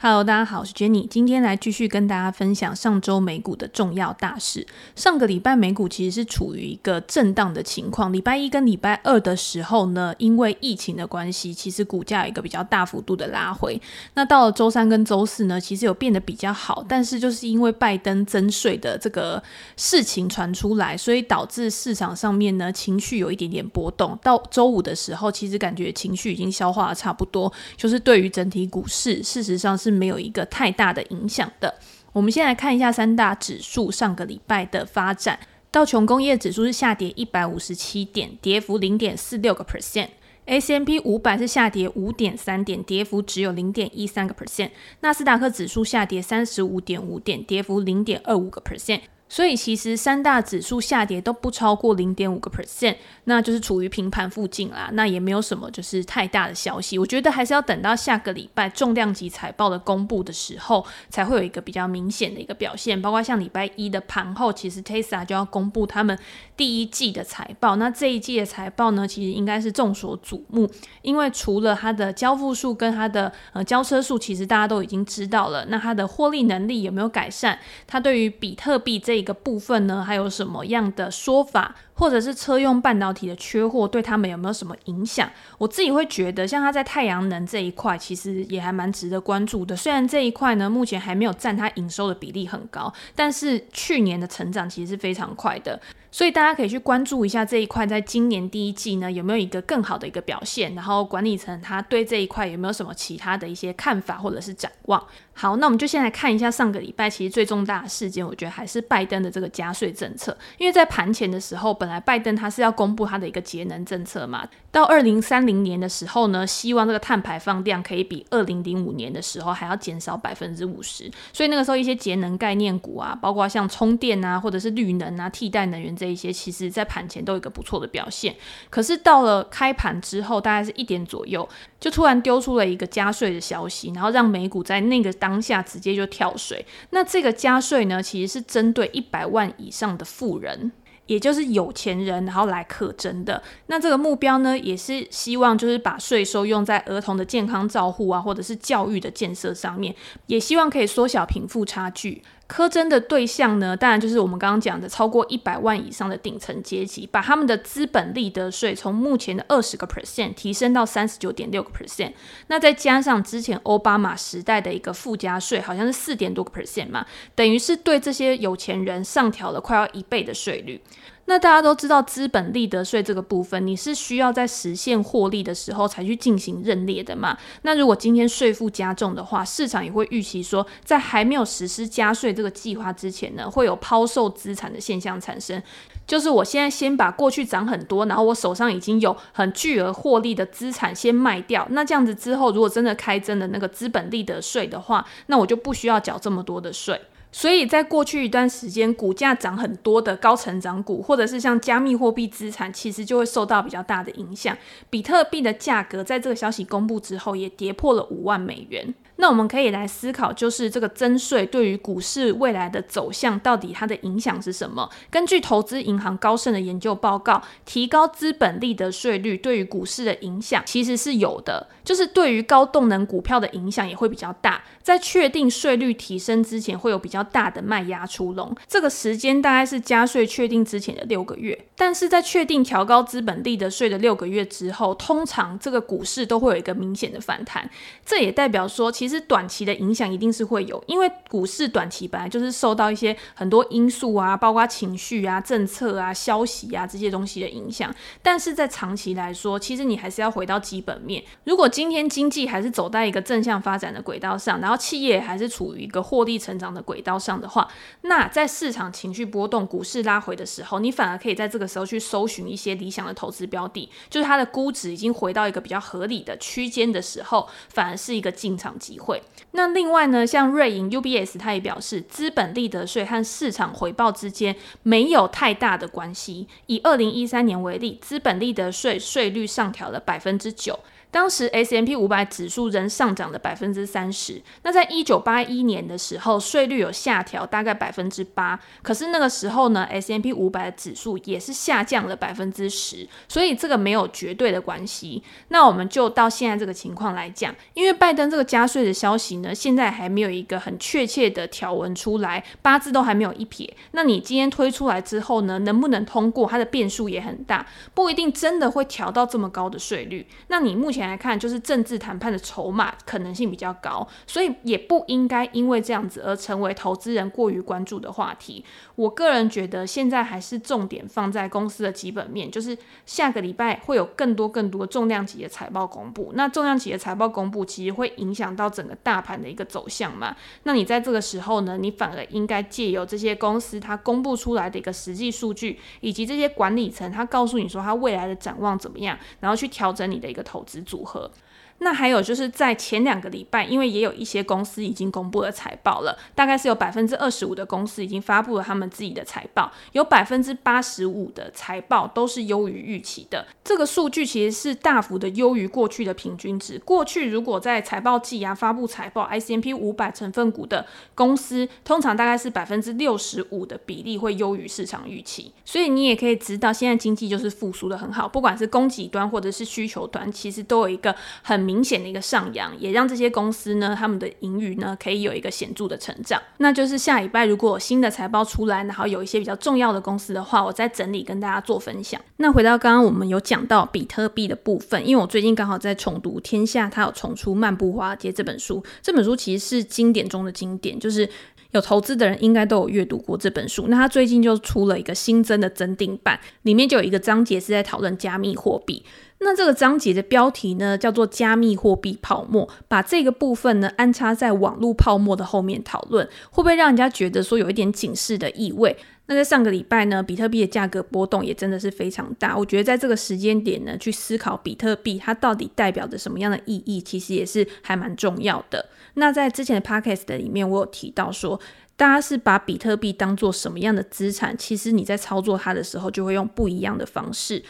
Hello，大家好，我是 Jenny，今天来继续跟大家分享上周美股的重要大事。上个礼拜美股其实是处于一个震荡的情况，礼拜一跟礼拜二的时候呢，因为疫情的关系，其实股价有一个比较大幅度的拉回。那到了周三跟周四呢，其实有变得比较好，但是就是因为拜登增税的这个事情传出来，所以导致市场上面呢情绪有一点点波动。到周五的时候，其实感觉情绪已经消化的差不多，就是对于整体股市，事实上是。是没有一个太大的影响的。我们先来看一下三大指数上个礼拜的发展。道琼工业指数是下跌一百五十七点，跌幅零点四六个 percent。A C M P 五百是下跌五点三点，跌幅只有零点一三个 percent。纳斯达克指数下跌三十五点五点，跌幅零点二五个 percent。所以其实三大指数下跌都不超过零点五个 percent，那就是处于平盘附近啦。那也没有什么就是太大的消息。我觉得还是要等到下个礼拜重量级财报的公布的时候，才会有一个比较明显的一个表现。包括像礼拜一的盘后，其实 Tesla 就要公布他们第一季的财报。那这一季的财报呢，其实应该是众所瞩目，因为除了它的交付数跟它的呃交车数，其实大家都已经知道了。那它的获利能力有没有改善？它对于比特币这一个部分呢，还有什么样的说法？或者是车用半导体的缺货对他们有没有什么影响？我自己会觉得，像它在太阳能这一块，其实也还蛮值得关注的。虽然这一块呢，目前还没有占它营收的比例很高，但是去年的成长其实是非常快的。所以大家可以去关注一下这一块，在今年第一季呢，有没有一个更好的一个表现？然后管理层他对这一块有没有什么其他的一些看法或者是展望？好，那我们就先来看一下上个礼拜其实最重大的事件，我觉得还是拜登的这个加税政策，因为在盘前的时候，本来拜登他是要公布他的一个节能政策嘛，到二零三零年的时候呢，希望这个碳排放量可以比二零零五年的时候还要减少百分之五十，所以那个时候一些节能概念股啊，包括像充电啊，或者是绿能啊，替代能源。这一些其实，在盘前都有一个不错的表现，可是到了开盘之后，大概是一点左右，就突然丢出了一个加税的消息，然后让美股在那个当当下直接就跳水。那这个加税呢，其实是针对一百万以上的富人，也就是有钱人，然后来课征的。那这个目标呢，也是希望就是把税收用在儿童的健康照护啊，或者是教育的建设上面，也希望可以缩小贫富差距。苛征的对象呢，当然就是我们刚刚讲的超过一百万以上的顶层阶级，把他们的资本利得税从目前的二十个 percent 提升到三十九点六个 percent，那再加上之前奥巴马时代的一个附加税，好像是四点多个 percent 嘛，等于是对这些有钱人上调了快要一倍的税率。那大家都知道，资本利得税这个部分，你是需要在实现获利的时候才去进行认列的嘛？那如果今天税负加重的话，市场也会预期说，在还没有实施加税这个计划之前呢，会有抛售资产的现象产生。就是我现在先把过去涨很多，然后我手上已经有很巨额获利的资产先卖掉，那这样子之后，如果真的开征的那个资本利得税的话，那我就不需要缴这么多的税。所以在过去一段时间，股价涨很多的高成长股，或者是像加密货币资产，其实就会受到比较大的影响。比特币的价格在这个消息公布之后，也跌破了五万美元。那我们可以来思考，就是这个增税对于股市未来的走向，到底它的影响是什么？根据投资银行高盛的研究报告，提高资本利得税率对于股市的影响其实是有的，就是对于高动能股票的影响也会比较大。在确定税率提升之前，会有比较大的卖压出笼，这个时间大概是加税确定之前的六个月。但是在确定调高资本利得税的六个月之后，通常这个股市都会有一个明显的反弹。这也代表说，其实。其实短期的影响一定是会有，因为股市短期本来就是受到一些很多因素啊，包括情绪啊、政策啊、消息啊这些东西的影响。但是在长期来说，其实你还是要回到基本面。如果今天经济还是走在一个正向发展的轨道上，然后企业还是处于一个获利成长的轨道上的话，那在市场情绪波动、股市拉回的时候，你反而可以在这个时候去搜寻一些理想的投资标的，就是它的估值已经回到一个比较合理的区间的时候，反而是一个进场机。会那另外呢，像瑞银 UBS，它也表示，资本利得税和市场回报之间没有太大的关系。以二零一三年为例，资本利得税税率上调了百分之九。当时 S M P 五百指数仍上涨了百分之三十。那在一九八一年的时候，税率有下调大概百分之八，可是那个时候呢，S M P 五百的指数也是下降了百分之十，所以这个没有绝对的关系。那我们就到现在这个情况来讲，因为拜登这个加税的消息呢，现在还没有一个很确切的条文出来，八字都还没有一撇。那你今天推出来之后呢，能不能通过？它的变数也很大，不一定真的会调到这么高的税率。那你目前前来看，就是政治谈判的筹码可能性比较高，所以也不应该因为这样子而成为投资人过于关注的话题。我个人觉得，现在还是重点放在公司的基本面，就是下个礼拜会有更多更多重量级的财报公布。那重量级的财报公布，其实会影响到整个大盘的一个走向嘛。那你在这个时候呢，你反而应该借由这些公司它公布出来的一个实际数据，以及这些管理层他告诉你说他未来的展望怎么样，然后去调整你的一个投资组合。那还有就是在前两个礼拜，因为也有一些公司已经公布了财报了，大概是有百分之二十五的公司已经发布了他们自己的财报，有百分之八十五的财报都是优于预期的。这个数据其实是大幅的优于过去的平均值。过去如果在财报季啊发布财报，S&P 五百成分股的公司通常大概是百分之六十五的比例会优于市场预期。所以你也可以知道，现在经济就是复苏的很好，不管是供给端或者是需求端，其实都有一个很明显的一个上扬，也让这些公司呢，他们的盈余呢，可以有一个显著的成长。那就是下礼拜如果有新的财报出来，然后有一些比较重要的公司的话，我再整理跟大家做分享。那回到刚刚我们有讲到比特币的部分，因为我最近刚好在重读《天下》，它有重出《漫步华尔街》这本书。这本书其实是经典中的经典，就是有投资的人应该都有阅读过这本书。那它最近就出了一个新增的增订版，里面就有一个章节是在讨论加密货币。那这个章节的标题呢，叫做“加密货币泡沫”，把这个部分呢安插在网络泡沫的后面讨论，会不会让人家觉得说有一点警示的意味？那在上个礼拜呢，比特币的价格波动也真的是非常大。我觉得在这个时间点呢，去思考比特币它到底代表着什么样的意义，其实也是还蛮重要的。那在之前的 podcast 里面，我有提到说，大家是把比特币当做什么样的资产？其实你在操作它的时候，就会用不一样的方式。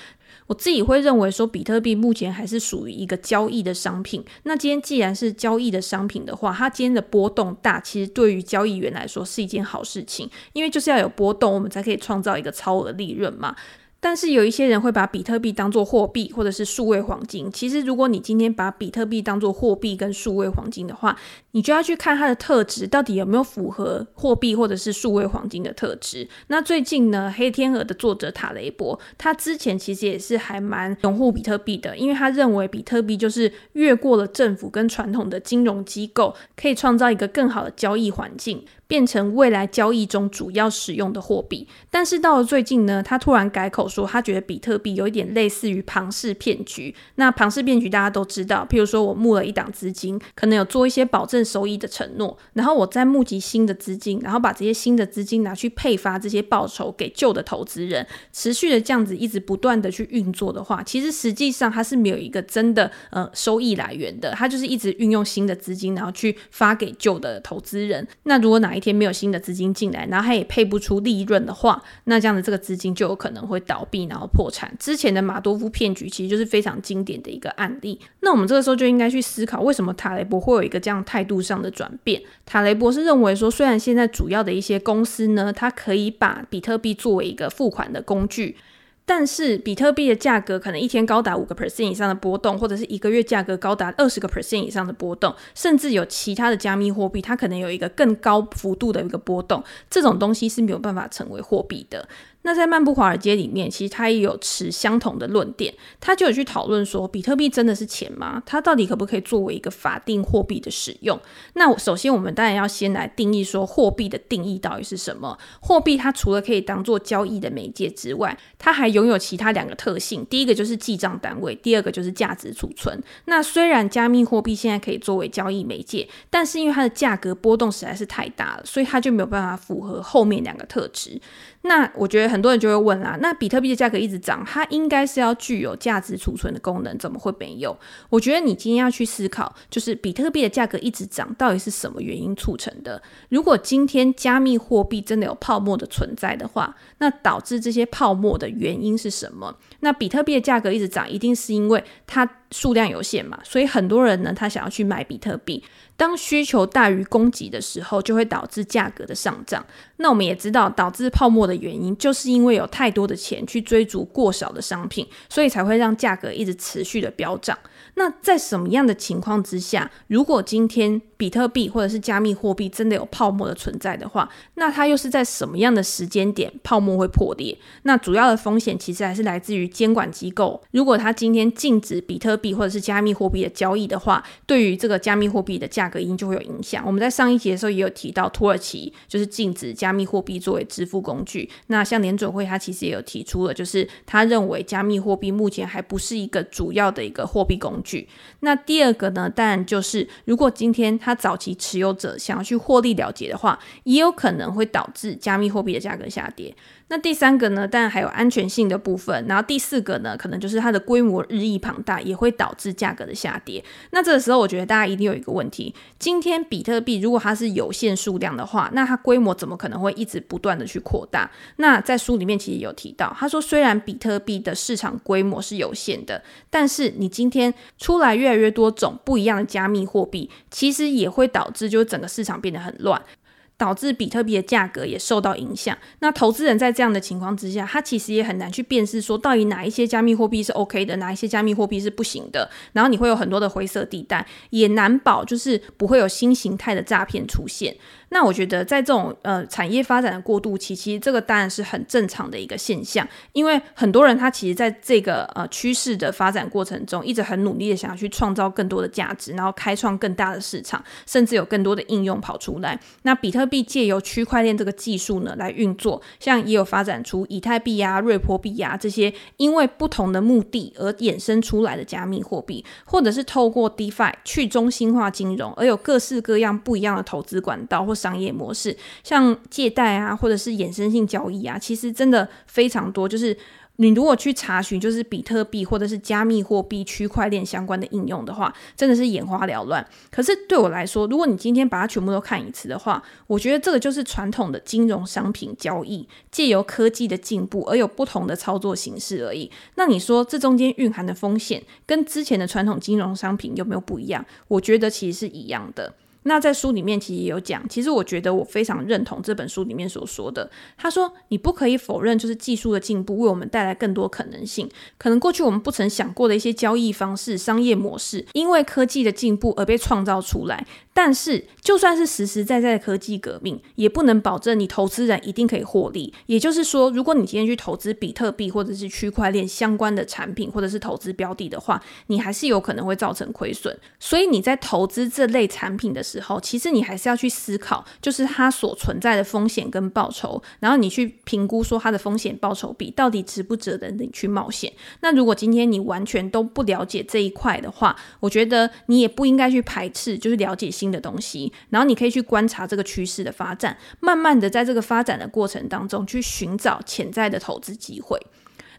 我自己会认为说，比特币目前还是属于一个交易的商品。那今天既然是交易的商品的话，它今天的波动大，其实对于交易员来说是一件好事情，因为就是要有波动，我们才可以创造一个超额利润嘛。但是有一些人会把比特币当作货币或者是数位黄金。其实，如果你今天把比特币当作货币跟数位黄金的话，你就要去看它的特质到底有没有符合货币或者是数位黄金的特质。那最近呢，黑天鹅的作者塔雷伯，他之前其实也是还蛮拥护比特币的，因为他认为比特币就是越过了政府跟传统的金融机构，可以创造一个更好的交易环境。变成未来交易中主要使用的货币，但是到了最近呢，他突然改口说，他觉得比特币有一点类似于庞氏骗局。那庞氏骗局大家都知道，譬如说我募了一档资金，可能有做一些保证收益的承诺，然后我再募集新的资金，然后把这些新的资金拿去配发这些报酬给旧的投资人，持续的这样子一直不断的去运作的话，其实实际上它是没有一个真的呃收益来源的，它就是一直运用新的资金，然后去发给旧的投资人。那如果哪一一天没有新的资金进来，然后它也配不出利润的话，那这样的这个资金就有可能会倒闭，然后破产。之前的马多夫骗局其实就是非常经典的一个案例。那我们这个时候就应该去思考，为什么塔雷博会有一个这样态度上的转变？塔雷博是认为说，虽然现在主要的一些公司呢，它可以把比特币作为一个付款的工具。但是比特币的价格可能一天高达五个 percent 以上的波动，或者是一个月价格高达二十个 percent 以上的波动，甚至有其他的加密货币，它可能有一个更高幅度的一个波动，这种东西是没有办法成为货币的。那在漫步华尔街里面，其实他也有持相同的论点，他就有去讨论说，比特币真的是钱吗？它到底可不可以作为一个法定货币的使用？那首先我们当然要先来定义说，货币的定义到底是什么？货币它除了可以当做交易的媒介之外，它还有拥有其他两个特性，第一个就是记账单位，第二个就是价值储存。那虽然加密货币现在可以作为交易媒介，但是因为它的价格波动实在是太大了，所以它就没有办法符合后面两个特质。那我觉得很多人就会问啦，那比特币的价格一直涨，它应该是要具有价值储存的功能，怎么会没有？我觉得你今天要去思考，就是比特币的价格一直涨，到底是什么原因促成的？如果今天加密货币真的有泡沫的存在的话，那导致这些泡沫的原因是什么？那比特币的价格一直涨，一定是因为它数量有限嘛，所以很多人呢，他想要去买比特币。当需求大于供给的时候，就会导致价格的上涨。那我们也知道，导致泡沫的原因，就是因为有太多的钱去追逐过少的商品，所以才会让价格一直持续的飙涨。那在什么样的情况之下，如果今天比特币或者是加密货币真的有泡沫的存在的话，那它又是在什么样的时间点泡沫会破裂？那主要的风险其实还是来自于监管机构。如果它今天禁止比特币或者是加密货币的交易的话，对于这个加密货币的价格因就会有影响。我们在上一集的时候也有提到，土耳其就是禁止加密货币作为支付工具。那像联准会，它其实也有提出了，就是他认为加密货币目前还不是一个主要的一个货币工具。那第二个呢，当然就是如果今天他早期持有者想要去获利了结的话，也有可能会导致加密货币的价格下跌。那第三个呢，当然还有安全性的部分。然后第四个呢，可能就是它的规模日益庞大，也会导致价格的下跌。那这个时候，我觉得大家一定有一个问题：今天比特币如果它是有限数量的话，那它规模怎么可能会一直不断的去扩大？那在书里面其实有提到，他说虽然比特币的市场规模是有限的，但是你今天出来越来越多种不一样的加密货币，其实也会导致就是整个市场变得很乱。导致比特币的价格也受到影响。那投资人在这样的情况之下，他其实也很难去辨识说，到底哪一些加密货币是 OK 的，哪一些加密货币是不行的。然后你会有很多的灰色地带，也难保就是不会有新形态的诈骗出现。那我觉得，在这种呃产业发展的过渡期，其实这个当然是很正常的一个现象，因为很多人他其实在这个呃趋势的发展过程中，一直很努力的想要去创造更多的价值，然后开创更大的市场，甚至有更多的应用跑出来。那比特币借由区块链这个技术呢来运作，像也有发展出以太币啊、瑞波币啊这些，因为不同的目的而衍生出来的加密货币，或者是透过 DeFi 去中心化金融，而有各式各样不一样的投资管道或商业模式，像借贷啊，或者是衍生性交易啊，其实真的非常多。就是你如果去查询，就是比特币或者是加密货币、区块链相关的应用的话，真的是眼花缭乱。可是对我来说，如果你今天把它全部都看一次的话，我觉得这个就是传统的金融商品交易，借由科技的进步而有不同的操作形式而已。那你说这中间蕴含的风险，跟之前的传统金融商品有没有不一样？我觉得其实是一样的。那在书里面其实也有讲，其实我觉得我非常认同这本书里面所说的。他说，你不可以否认，就是技术的进步为我们带来更多可能性。可能过去我们不曾想过的一些交易方式、商业模式，因为科技的进步而被创造出来。但是，就算是实实在在的科技革命，也不能保证你投资人一定可以获利。也就是说，如果你今天去投资比特币或者是区块链相关的产品，或者是投资标的的话，你还是有可能会造成亏损。所以你在投资这类产品的时时候，其实你还是要去思考，就是它所存在的风险跟报酬，然后你去评估说它的风险报酬比到底值不值得你去冒险。那如果今天你完全都不了解这一块的话，我觉得你也不应该去排斥，就是了解新的东西，然后你可以去观察这个趋势的发展，慢慢的在这个发展的过程当中去寻找潜在的投资机会。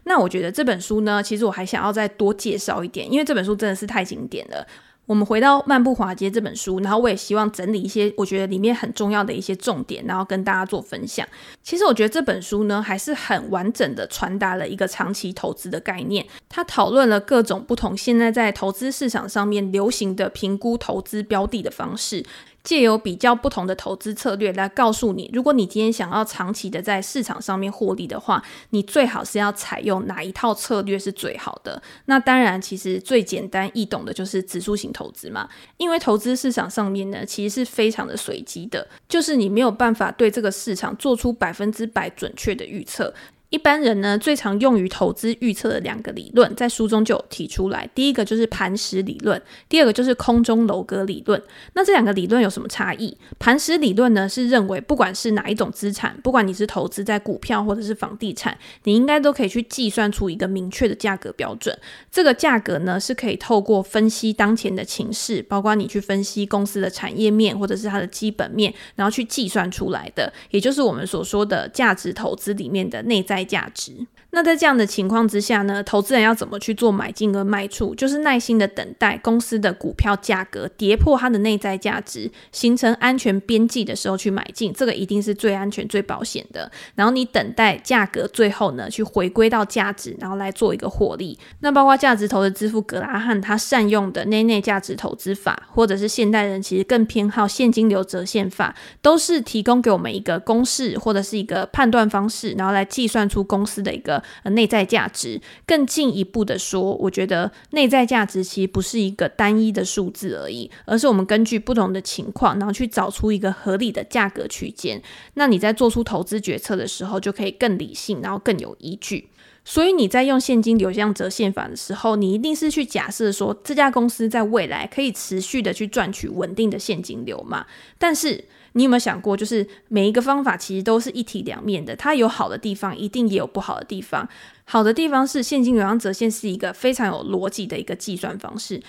那我觉得这本书呢，其实我还想要再多介绍一点，因为这本书真的是太经典了。我们回到《漫步华街》这本书，然后我也希望整理一些我觉得里面很重要的一些重点，然后跟大家做分享。其实我觉得这本书呢，还是很完整的传达了一个长期投资的概念。它讨论了各种不同现在在投资市场上面流行的评估投资标的的方式。借由比较不同的投资策略来告诉你，如果你今天想要长期的在市场上面获利的话，你最好是要采用哪一套策略是最好的。那当然，其实最简单易懂的就是指数型投资嘛，因为投资市场上面呢，其实是非常的随机的，就是你没有办法对这个市场做出百分之百准确的预测。一般人呢，最常用于投资预测的两个理论，在书中就有提出来。第一个就是磐石理论，第二个就是空中楼阁理论。那这两个理论有什么差异？磐石理论呢，是认为不管是哪一种资产，不管你是投资在股票或者是房地产，你应该都可以去计算出一个明确的价格标准。这个价格呢，是可以透过分析当前的情势，包括你去分析公司的产业面或者是它的基本面，然后去计算出来的，也就是我们所说的价值投资里面的内在价值。那在这样的情况之下呢，投资人要怎么去做买进跟卖出？就是耐心的等待公司的股票价格跌破它的内在价值，形成安全边际的时候去买进，这个一定是最安全、最保险的。然后你等待价格最后呢，去回归到价值，然后来做一个获利。那包括价值投的之父格拉汉他善用的内内价值投资法，或者是现代人其实更偏好现金流折现法，都是提供给我们一个公式或者是一个判断方式，然后来计算出公司的一个。呃，内在价值更进一步的说，我觉得内在价值其实不是一个单一的数字而已，而是我们根据不同的情况，然后去找出一个合理的价格区间。那你在做出投资决策的时候，就可以更理性，然后更有依据。所以你在用现金流向折现法的时候，你一定是去假设说，这家公司在未来可以持续的去赚取稳定的现金流嘛？但是你有没有想过，就是每一个方法其实都是一体两面的，它有好的地方，一定也有不好的地方。好的地方是现金流量折现是一个非常有逻辑的一个计算方式，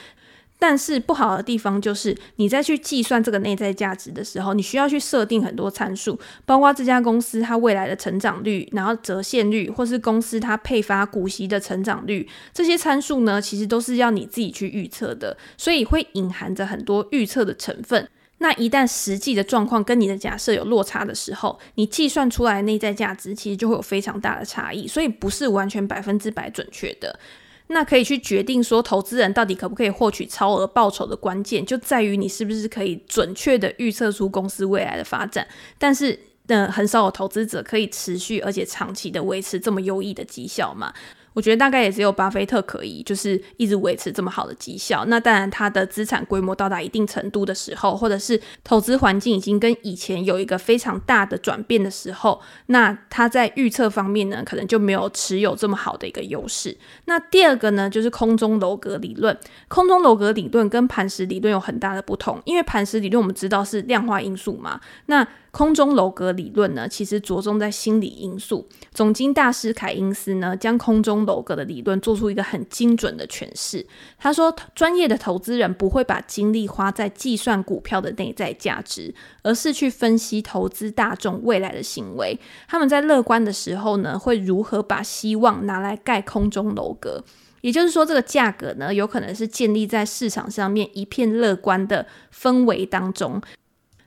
但是不好的地方就是你在去计算这个内在价值的时候，你需要去设定很多参数，包括这家公司它未来的成长率，然后折现率，或是公司它配发股息的成长率，这些参数呢，其实都是要你自己去预测的，所以会隐含着很多预测的成分。那一旦实际的状况跟你的假设有落差的时候，你计算出来的内在价值其实就会有非常大的差异，所以不是完全百分之百准确的。那可以去决定说投资人到底可不可以获取超额报酬的关键，就在于你是不是可以准确的预测出公司未来的发展。但是，呃，很少有投资者可以持续而且长期的维持这么优异的绩效嘛。我觉得大概也只有巴菲特可以，就是一直维持这么好的绩效。那当然，他的资产规模到达一定程度的时候，或者是投资环境已经跟以前有一个非常大的转变的时候，那他在预测方面呢，可能就没有持有这么好的一个优势。那第二个呢，就是空中楼阁理论。空中楼阁理论跟磐石理论有很大的不同，因为磐石理论我们知道是量化因素嘛，那空中楼阁理论呢，其实着重在心理因素。总经大师凯因斯呢，将空中楼阁的理论做出一个很精准的诠释。他说，专业的投资人不会把精力花在计算股票的内在价值，而是去分析投资大众未来的行为。他们在乐观的时候呢，会如何把希望拿来盖空中楼阁？也就是说，这个价格呢，有可能是建立在市场上面一片乐观的氛围当中。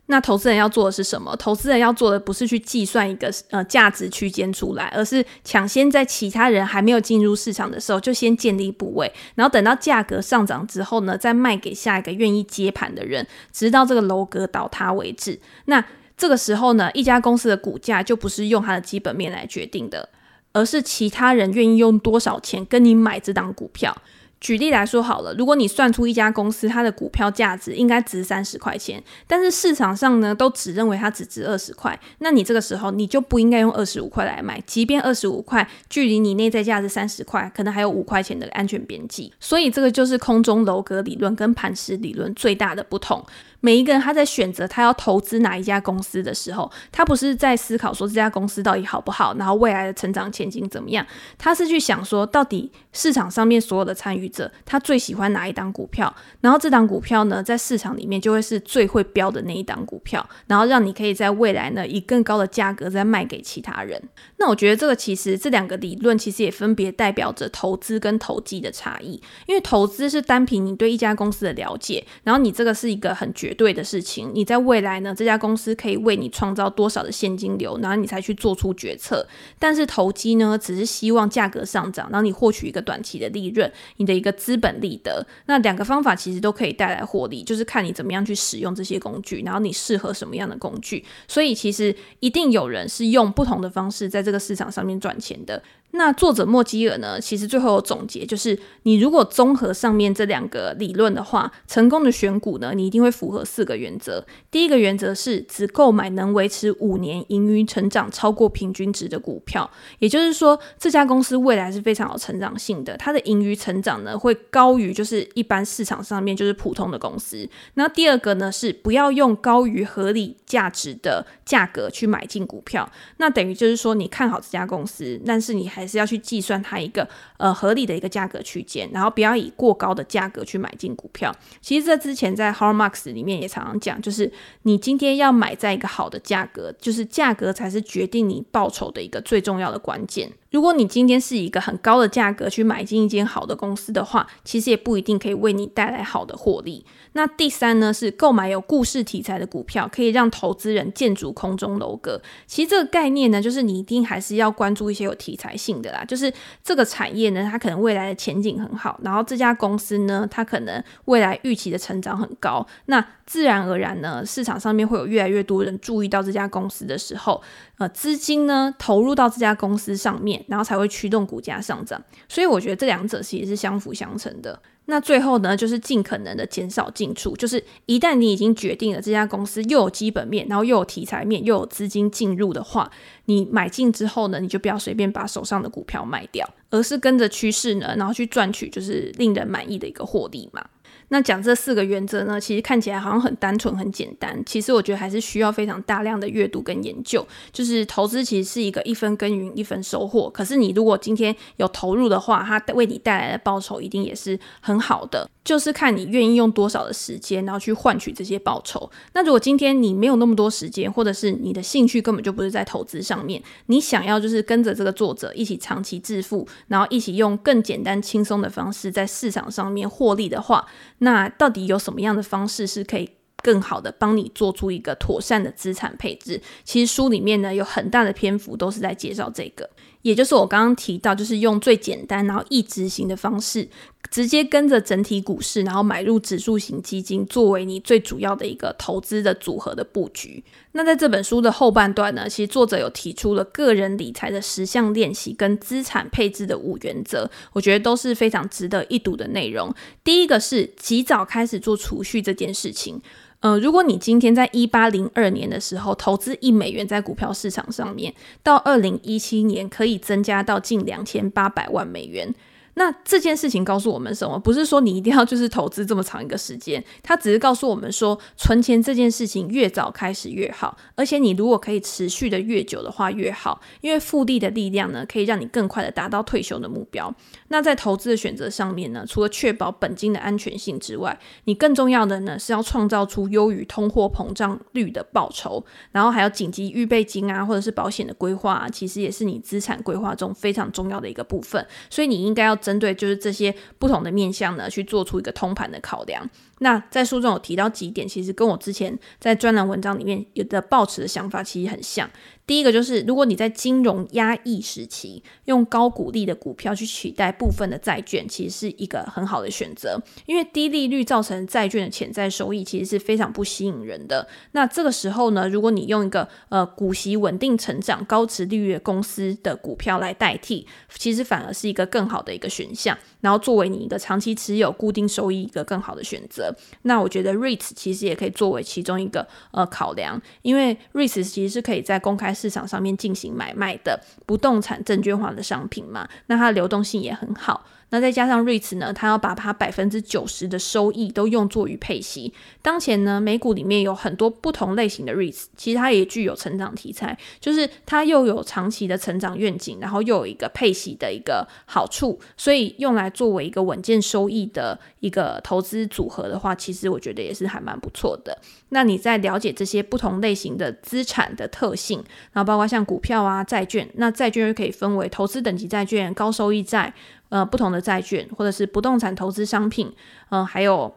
那投资人要做的是什么？投资人要做的不是去计算一个呃价值区间出来，而是抢先在其他人还没有进入市场的时候就先建立部位，然后等到价格上涨之后呢，再卖给下一个愿意接盘的人，直到这个楼阁倒塌为止。那这个时候呢，一家公司的股价就不是用它的基本面来决定的，而是其他人愿意用多少钱跟你买这档股票。举例来说好了，如果你算出一家公司它的股票价值应该值三十块钱，但是市场上呢都只认为它只值二十块，那你这个时候你就不应该用二十五块来买，即便二十五块距离你内在价值三十块，可能还有五块钱的安全边际。所以这个就是空中楼阁理论跟磐石理论最大的不同。每一个人他在选择他要投资哪一家公司的时候，他不是在思考说这家公司到底好不好，然后未来的成长前景怎么样，他是去想说到底市场上面所有的参与者他最喜欢哪一档股票，然后这档股票呢在市场里面就会是最会标的那一档股票，然后让你可以在未来呢以更高的价格再卖给其他人。那我觉得这个其实这两个理论其实也分别代表着投资跟投机的差异，因为投资是单凭你对一家公司的了解，然后你这个是一个很绝对的事情，你在未来呢，这家公司可以为你创造多少的现金流，然后你才去做出决策。但是投机呢，只是希望价格上涨，然后你获取一个短期的利润，你的一个资本利得。那两个方法其实都可以带来获利，就是看你怎么样去使用这些工具，然后你适合什么样的工具。所以其实一定有人是用不同的方式在这个市场上面赚钱的。那作者莫基尔呢，其实最后有总结，就是你如果综合上面这两个理论的话，成功的选股呢，你一定会符合四个原则。第一个原则是只购买能维持五年盈余成长超过平均值的股票，也就是说这家公司未来是非常有成长性的，它的盈余成长呢会高于就是一般市场上面就是普通的公司。那第二个呢是不要用高于合理价值的价格去买进股票，那等于就是说你看好这家公司，但是你还还是要去计算它一个呃合理的一个价格区间，然后不要以过高的价格去买进股票。其实这之前在 Howard Marks 里面也常常讲，就是你今天要买在一个好的价格，就是价格才是决定你报酬的一个最重要的关键。如果你今天是一个很高的价格去买进一间好的公司的话，其实也不一定可以为你带来好的获利。那第三呢，是购买有故事题材的股票，可以让投资人建筑空中楼阁。其实这个概念呢，就是你一定还是要关注一些有题材性的啦，就是这个产业呢，它可能未来的前景很好，然后这家公司呢，它可能未来预期的成长很高，那自然而然呢，市场上面会有越来越多人注意到这家公司的时候，呃，资金呢投入到这家公司上面。然后才会驱动股价上涨，所以我觉得这两者其实是相辅相成的。那最后呢，就是尽可能的减少进出，就是一旦你已经决定了这家公司又有基本面，然后又有题材面，又有资金进入的话，你买进之后呢，你就不要随便把手上的股票卖掉，而是跟着趋势呢，然后去赚取就是令人满意的一个获利嘛。那讲这四个原则呢，其实看起来好像很单纯、很简单。其实我觉得还是需要非常大量的阅读跟研究。就是投资其实是一个一分耕耘一分收获。可是你如果今天有投入的话，它为你带来的报酬一定也是很好的。就是看你愿意用多少的时间，然后去换取这些报酬。那如果今天你没有那么多时间，或者是你的兴趣根本就不是在投资上面，你想要就是跟着这个作者一起长期致富，然后一起用更简单轻松的方式在市场上面获利的话，那到底有什么样的方式是可以更好的帮你做出一个妥善的资产配置？其实书里面呢有很大的篇幅都是在介绍这个，也就是我刚刚提到，就是用最简单然后易执行的方式。直接跟着整体股市，然后买入指数型基金，作为你最主要的一个投资的组合的布局。那在这本书的后半段呢，其实作者有提出了个人理财的十项练习跟资产配置的五原则，我觉得都是非常值得一读的内容。第一个是及早开始做储蓄这件事情。呃，如果你今天在一八零二年的时候投资一美元在股票市场上面，到二零一七年可以增加到近两千八百万美元。那这件事情告诉我们什么？不是说你一定要就是投资这么长一个时间，它只是告诉我们说，存钱这件事情越早开始越好，而且你如果可以持续的越久的话越好，因为复利的力量呢，可以让你更快的达到退休的目标。那在投资的选择上面呢，除了确保本金的安全性之外，你更重要的呢是要创造出优于通货膨胀率的报酬，然后还有紧急预备金啊，或者是保险的规划啊，其实也是你资产规划中非常重要的一个部分。所以你应该要。针对就是这些不同的面向呢，去做出一个通盘的考量。那在书中有提到几点，其实跟我之前在专栏文章里面有的抱持的想法其实很像。第一个就是，如果你在金融压抑时期用高股利的股票去取代部分的债券，其实是一个很好的选择，因为低利率造成债券的潜在收益其实是非常不吸引人的。那这个时候呢，如果你用一个呃股息稳定成长、高殖利率的公司的股票来代替，其实反而是一个更好的一个选项，然后作为你一个长期持有固定收益一个更好的选择。那我觉得 REITs 其实也可以作为其中一个呃考量，因为 REITs 其实是可以在公开市场上面进行买卖的不动产证券化的商品嘛，那它的流动性也很好。那再加上 REITs 呢，它要把它百分之九十的收益都用作于配息。当前呢，美股里面有很多不同类型的 REITs，其实它也具有成长题材，就是它又有长期的成长愿景，然后又有一个配息的一个好处，所以用来作为一个稳健收益的一个投资组合的话，其实我觉得也是还蛮不错的。那你在了解这些不同类型的资产的特性，然后包括像股票啊、债券，那债券又可以分为投资等级债券、高收益债。呃，不同的债券，或者是不动产投资商品，嗯、呃，还有。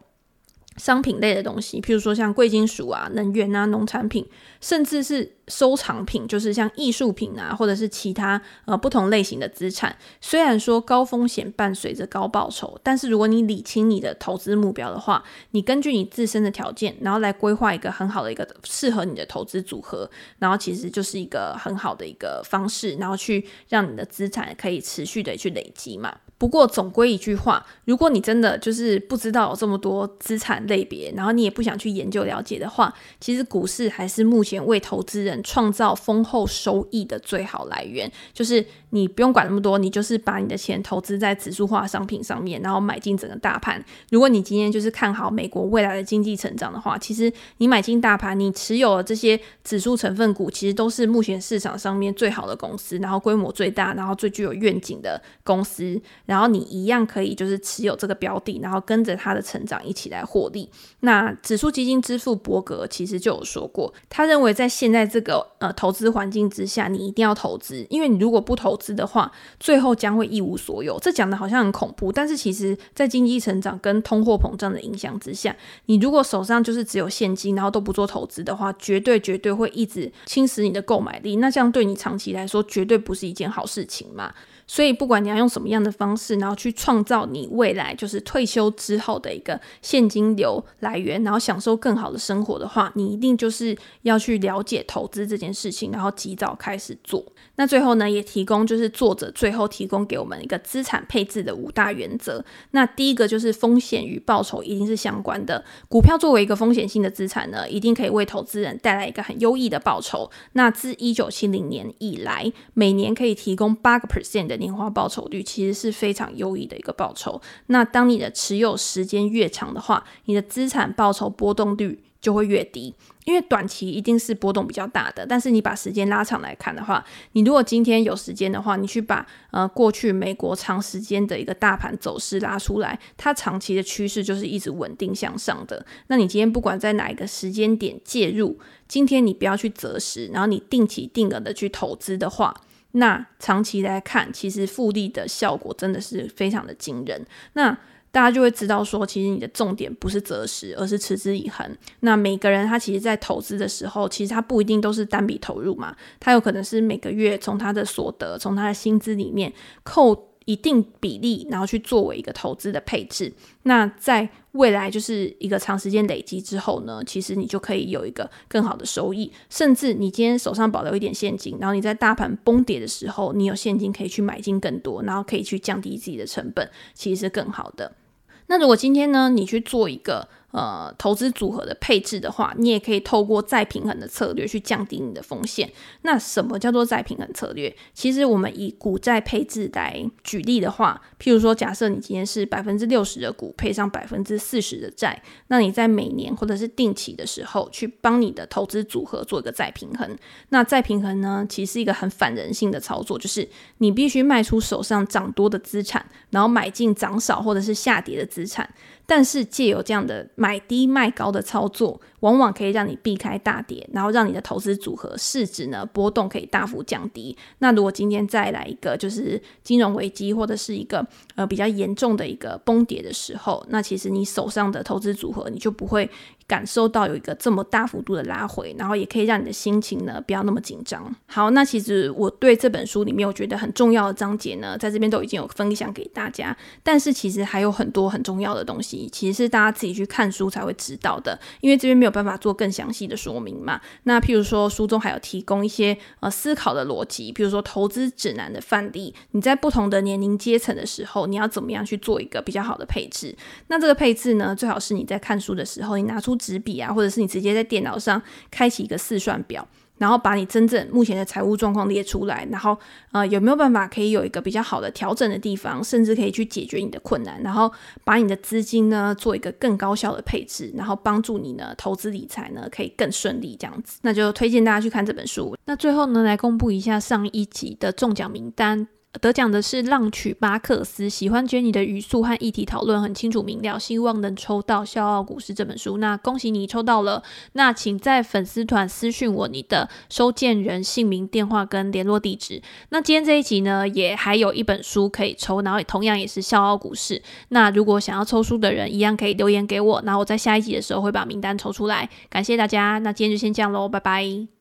商品类的东西，譬如说像贵金属啊、能源啊、农产品，甚至是收藏品，就是像艺术品啊，或者是其他呃不同类型的资产。虽然说高风险伴随着高报酬，但是如果你理清你的投资目标的话，你根据你自身的条件，然后来规划一个很好的一个适合你的投资组合，然后其实就是一个很好的一个方式，然后去让你的资产可以持续的去累积嘛。不过总归一句话，如果你真的就是不知道有这么多资产类别，然后你也不想去研究了解的话，其实股市还是目前为投资人创造丰厚收益的最好来源，就是你不用管那么多，你就是把你的钱投资在指数化商品上面，然后买进整个大盘。如果你今天就是看好美国未来的经济成长的话，其实你买进大盘，你持有的这些指数成分股，其实都是目前市场上面最好的公司，然后规模最大，然后最具有愿景的公司，然后你一样可以就是持有这个标的，然后跟着它的成长一起来获利。那指数基金之父伯格其实就有说过，他认为在现在这个呃投资环境之下，你一定要投资，因为你如果不投资的话，最后将会一无所有。这讲的好像很恐怖，但是其实在经济成长跟通货膨胀的影响之下，你如果手上就是只有现金，然后都不做投资的话，绝对绝对会一直侵蚀你的购买力。那这样对你长期来说，绝对不是一件好事情嘛。所以，不管你要用什么样的方式，然后去创造你未来就是退休之后的一个现金流来源，然后享受更好的生活的话，你一定就是要去了解投资这件事情，然后及早开始做。那最后呢，也提供就是作者最后提供给我们一个资产配置的五大原则。那第一个就是风险与报酬一定是相关的，股票作为一个风险性的资产呢，一定可以为投资人带来一个很优异的报酬。那自一九七零年以来，每年可以提供八个 percent 的年化报酬率其实是非常优异的一个报酬。那当你的持有时间越长的话，你的资产报酬波动率就会越低。因为短期一定是波动比较大的，但是你把时间拉长来看的话，你如果今天有时间的话，你去把呃过去美国长时间的一个大盘走势拉出来，它长期的趋势就是一直稳定向上的。那你今天不管在哪一个时间点介入，今天你不要去择时，然后你定期定额的去投资的话。那长期来看，其实复利的效果真的是非常的惊人。那大家就会知道说，其实你的重点不是择时，而是持之以恒。那每个人他其实，在投资的时候，其实他不一定都是单笔投入嘛，他有可能是每个月从他的所得，从他的薪资里面扣一定比例，然后去作为一个投资的配置。那在未来就是一个长时间累积之后呢，其实你就可以有一个更好的收益。甚至你今天手上保留一点现金，然后你在大盘崩跌的时候，你有现金可以去买进更多，然后可以去降低自己的成本，其实是更好的。那如果今天呢，你去做一个。呃，投资组合的配置的话，你也可以透过再平衡的策略去降低你的风险。那什么叫做再平衡策略？其实我们以股债配置来举例的话，譬如说，假设你今天是百分之六十的股配上百分之四十的债，那你在每年或者是定期的时候去帮你的投资组合做一个再平衡。那再平衡呢，其实是一个很反人性的操作，就是你必须卖出手上涨多的资产，然后买进涨少或者是下跌的资产。但是借由这样的买买低卖高的操作，往往可以让你避开大跌，然后让你的投资组合市值呢波动可以大幅降低。那如果今天再来一个就是金融危机或者是一个呃比较严重的一个崩跌的时候，那其实你手上的投资组合你就不会感受到有一个这么大幅度的拉回，然后也可以让你的心情呢不要那么紧张。好，那其实我对这本书里面我觉得很重要的章节呢，在这边都已经有分享给大家，但是其实还有很多很重要的东西。其实是大家自己去看书才会知道的，因为这边没有有办法做更详细的说明嘛。那譬如说书中还有提供一些呃思考的逻辑，譬如说投资指南的范例，你在不同的年龄阶层的时候，你要怎么样去做一个比较好的配置？那这个配置呢，最好是你在看书的时候，你拿出纸笔啊，或者是你直接在电脑上开启一个四算表。然后把你真正目前的财务状况列出来，然后呃有没有办法可以有一个比较好的调整的地方，甚至可以去解决你的困难，然后把你的资金呢做一个更高效的配置，然后帮助你呢投资理财呢可以更顺利这样子。那就推荐大家去看这本书。那最后呢，来公布一下上一集的中奖名单。得奖的是浪曲巴克斯，喜欢 Jenny 的语速和议题讨论很清楚明了，希望能抽到《笑傲股市》这本书。那恭喜你抽到了，那请在粉丝团私讯我你的收件人姓名、电话跟联络地址。那今天这一集呢，也还有一本书可以抽，然后同样也是《笑傲股市》。那如果想要抽书的人，一样可以留言给我，那我在下一集的时候会把名单抽出来。感谢大家，那今天就先这样喽，拜拜。